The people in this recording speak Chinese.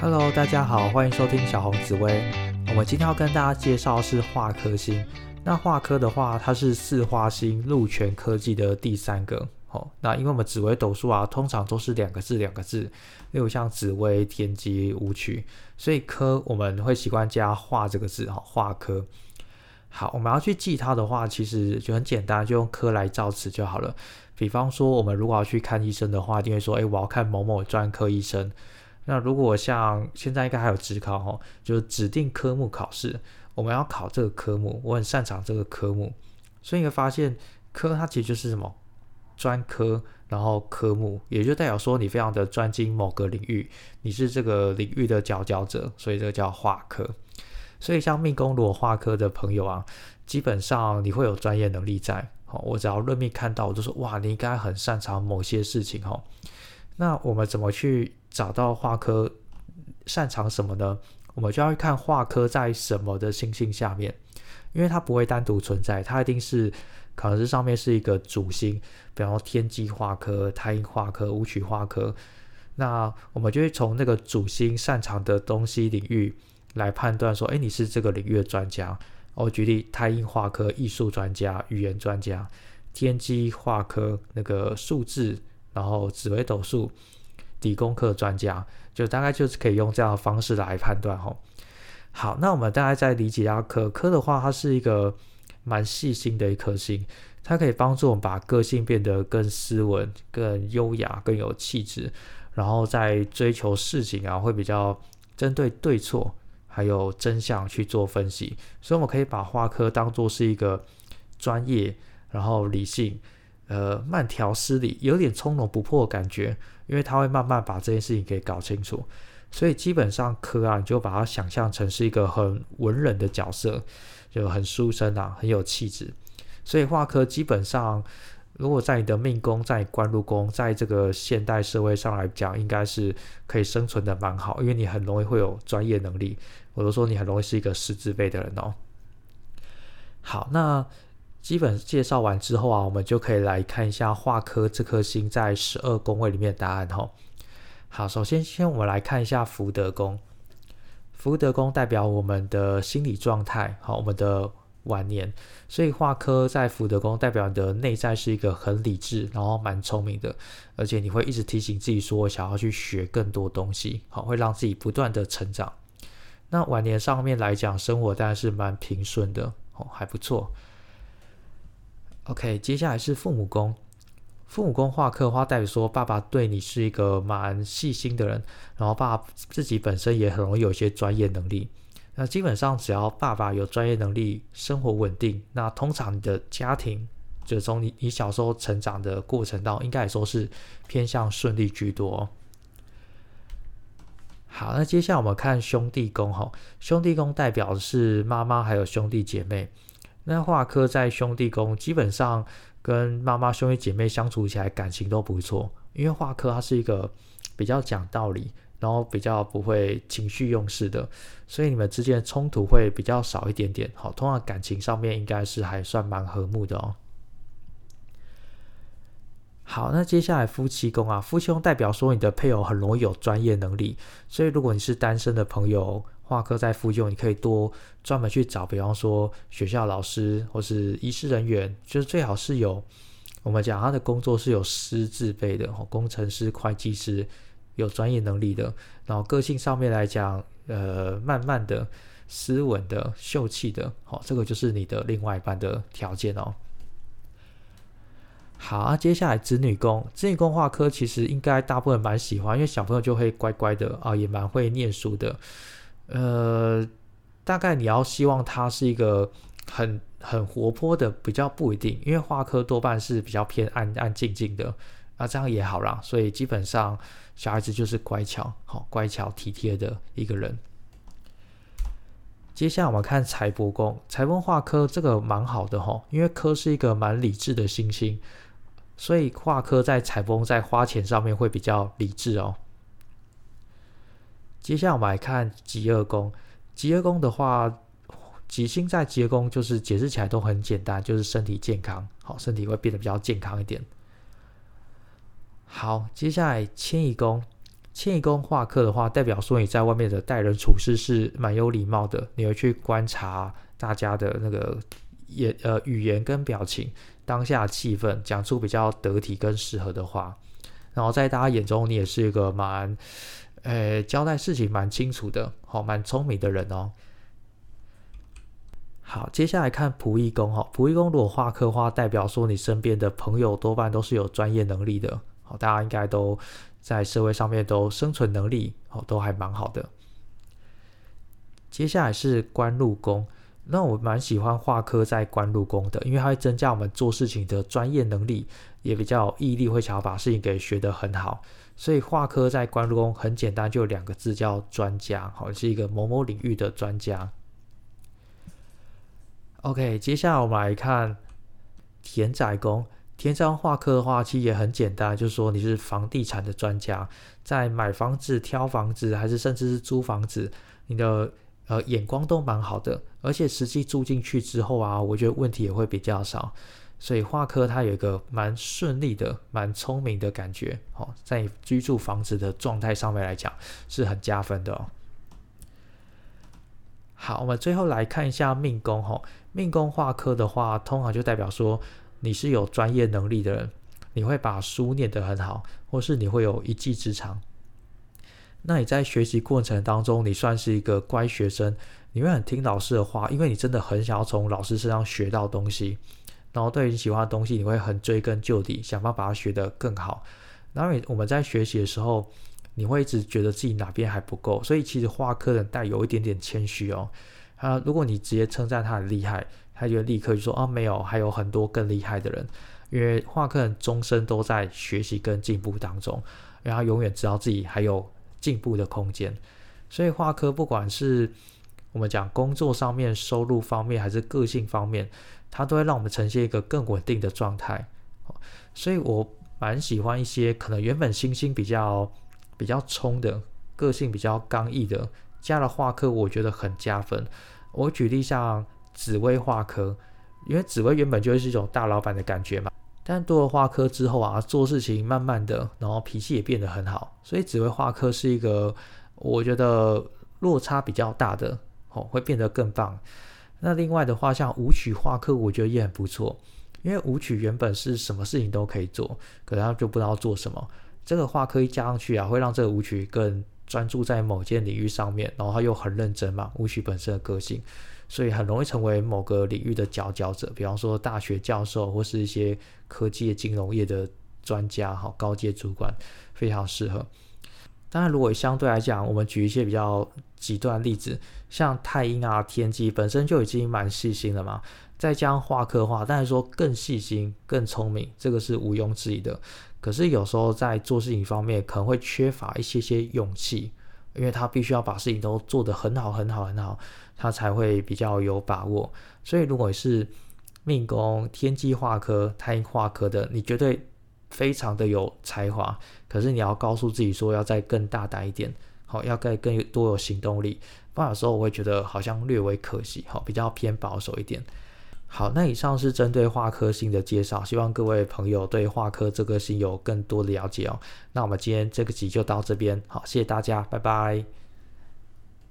Hello，大家好，欢迎收听小红紫薇。我们今天要跟大家介绍是化科星。那化科的话，它是四花星鹿泉科技的第三个。哦，那因为我们紫微斗数啊，通常都是两个字两个字，例如像紫微、天机、武曲，所以科我们会习惯加化这个字，哈，化科。好，我们要去记它的话，其实就很简单，就用科来造词就好了。比方说，我们如果要去看医生的话，一定会说，哎，我要看某某专科医生。那如果像现在应该还有职考哦，就是指定科目考试，我们要考这个科目，我很擅长这个科目，所以你会发现科它其实就是什么专科，然后科目，也就代表说你非常的专精某个领域，你是这个领域的佼佼者，所以这个叫化科。所以像命宫如果化科的朋友啊，基本上你会有专业能力在，好，我只要论命看到，我就说哇，你应该很擅长某些事情哈。那我们怎么去？找到化科擅长什么呢？我们就要看化科在什么的星星下面，因为它不会单独存在，它一定是可能是上面是一个主星，比方说天机化科、太阴化科、武曲化科。那我们就会从那个主星擅长的东西领域来判断说，哎，你是这个领域的专家。我举例，太阴化科艺术专家、语言专家；天机化科那个数字，然后紫微斗数。理工科专家就大概就是可以用这样的方式来判断哈。好，那我们大概再理解一下科科的话，它是一个蛮细心的一颗星，它可以帮助我们把个性变得更斯文、更优雅、更有气质，然后在追求事情啊，会比较针对对错还有真相去做分析。所以我们可以把花科当做是一个专业，然后理性。呃，慢条斯理，有点从容不迫的感觉，因为他会慢慢把这件事情给搞清楚，所以基本上科啊，你就把它想象成是一个很文人的角色，就很书生啊，很有气质。所以画科基本上，如果在你的命宫、在官禄宫，在这个现代社会上来讲，应该是可以生存的蛮好，因为你很容易会有专业能力，我都说你很容易是一个识字辈的人哦。好，那。基本介绍完之后啊，我们就可以来看一下化科这颗星在十二宫位里面的答案哈。好，首先先我们来看一下福德宫。福德宫代表我们的心理状态，好，我们的晚年。所以化科在福德宫代表你的内在是一个很理智，然后蛮聪明的，而且你会一直提醒自己说想要去学更多东西，好，会让自己不断的成长。那晚年上面来讲，生活当然是蛮平顺的，哦，还不错。OK，接下来是父母宫。父母宫画科的话，代表说爸爸对你是一个蛮细心的人，然后爸爸自己本身也很容易有一些专业能力。那基本上只要爸爸有专业能力，生活稳定，那通常你的家庭就从你你小时候成长的过程当中，应该来说是偏向顺利居多。好，那接下来我们看兄弟宫哈，兄弟宫代表的是妈妈还有兄弟姐妹。那华科在兄弟宫，基本上跟妈妈兄弟姐妹相处起来感情都不错，因为华科它是一个比较讲道理，然后比较不会情绪用事的，所以你们之间的冲突会比较少一点点。好，通常感情上面应该是还算蛮和睦的哦。好，那接下来夫妻宫啊，夫妻宫代表说你的配偶很容易有专业能力，所以如果你是单身的朋友。画科在附近，你可以多专门去找，比方说学校老师或是医师人员，就是最好是有我们讲他的工作是有师自备的，工程师、会计师有专业能力的，然后个性上面来讲，呃，慢慢的、斯文的、秀气的，好，这个就是你的另外一半的条件哦。好啊，接下来子女宫，子女宫画科其实应该大部分蛮喜欢，因为小朋友就会乖乖的啊，也蛮会念书的。呃，大概你要希望他是一个很很活泼的，比较不一定，因为画科多半是比较偏安安静静的，啊，这样也好啦。所以基本上小孩子就是乖巧，好乖巧体贴的一个人。接下来我们看财帛宫，财帛画科这个蛮好的哈，因为科是一个蛮理智的星星，所以画科在财帛在花钱上面会比较理智哦。接下来我们来看极恶宫。极恶宫的话，吉星在极恶宫，就是解释起来都很简单，就是身体健康，好，身体会变得比较健康一点。好，接下来迁移宫，迁移宫化科的话，代表说你在外面的待人处事是蛮有礼貌的，你会去观察大家的那个言呃语言跟表情，当下气氛，讲出比较得体跟适合的话。然后在大家眼中，你也是一个蛮，呃，交代事情蛮清楚的，好，蛮聪明的人哦。好，接下来看仆役宫哈，仆役宫如果化科的话，代表说你身边的朋友多半都是有专业能力的，好，大家应该都在社会上面都生存能力，哦，都还蛮好的。接下来是官禄宫。那我蛮喜欢画科在官禄宫的，因为它会增加我们做事情的专业能力，也比较有毅力，会想要把事情给学得很好。所以画科在官公很简单，就两个字叫专家，好，是一个某某领域的专家。OK，接下来我们来看田宅宫。田宅宫画科的话，其实也很简单，就是说你是房地产的专家，在买房子、挑房子，还是甚至是租房子，你的。呃，眼光都蛮好的，而且实际住进去之后啊，我觉得问题也会比较少。所以画科它有一个蛮顺利的、蛮聪明的感觉，哦，在居住房子的状态上面来讲是很加分的哦。好，我们最后来看一下命宫哈，命宫画科的话，通常就代表说你是有专业能力的人，你会把书念得很好，或是你会有一技之长。那你在学习过程当中，你算是一个乖学生，你会很听老师的话，因为你真的很想要从老师身上学到东西。然后对于你喜欢的东西，你会很追根究底，想办法把它学得更好。然后我们在学习的时候，你会一直觉得自己哪边还不够，所以其实画科人带有一点点谦虚哦。啊，如果你直接称赞他很厉害，他就立刻就说啊，没有，还有很多更厉害的人。因为画科人终身都在学习跟进步当中，然后永远知道自己还有。进步的空间，所以画科不管是我们讲工作上面、收入方面，还是个性方面，它都会让我们呈现一个更稳定的状态。所以我蛮喜欢一些可能原本星星比较比较冲的个性比较刚毅的，加了画科，我觉得很加分。我举例像紫薇画科，因为紫薇原本就是一种大老板的感觉嘛。但多了画科之后啊，做事情慢慢的，然后脾气也变得很好，所以紫薇画科是一个我觉得落差比较大的哦，会变得更棒。那另外的话，像舞曲画科，我觉得也很不错，因为舞曲原本是什么事情都可以做，可能他就不知道做什么。这个画科一加上去啊，会让这个舞曲更专注在某件领域上面，然后他又很认真嘛，舞曲本身的个性。所以很容易成为某个领域的佼佼者，比方说大学教授或是一些科技、金融业的专家，哈，高阶主管非常适合。当然，如果相对来讲，我们举一些比较极端例子，像太阴啊、天机本身就已经蛮细心了嘛，再加上画科画，当然说更细心、更聪明，这个是毋庸置疑的。可是有时候在做事情方面，可能会缺乏一些些勇气。因为他必须要把事情都做得很好、很好、很好，他才会比较有把握。所以，如果是命宫天机化科、太阴化科的，你绝对非常的有才华。可是，你要告诉自己说，要再更大胆一点，好，要再更多有行动力。不然，有时候我会觉得好像略微可惜，好，比较偏保守一点。好，那以上是针对画科星的介绍，希望各位朋友对画科这个星有更多的了解哦。那我们今天这个集就到这边，好，谢谢大家，拜拜。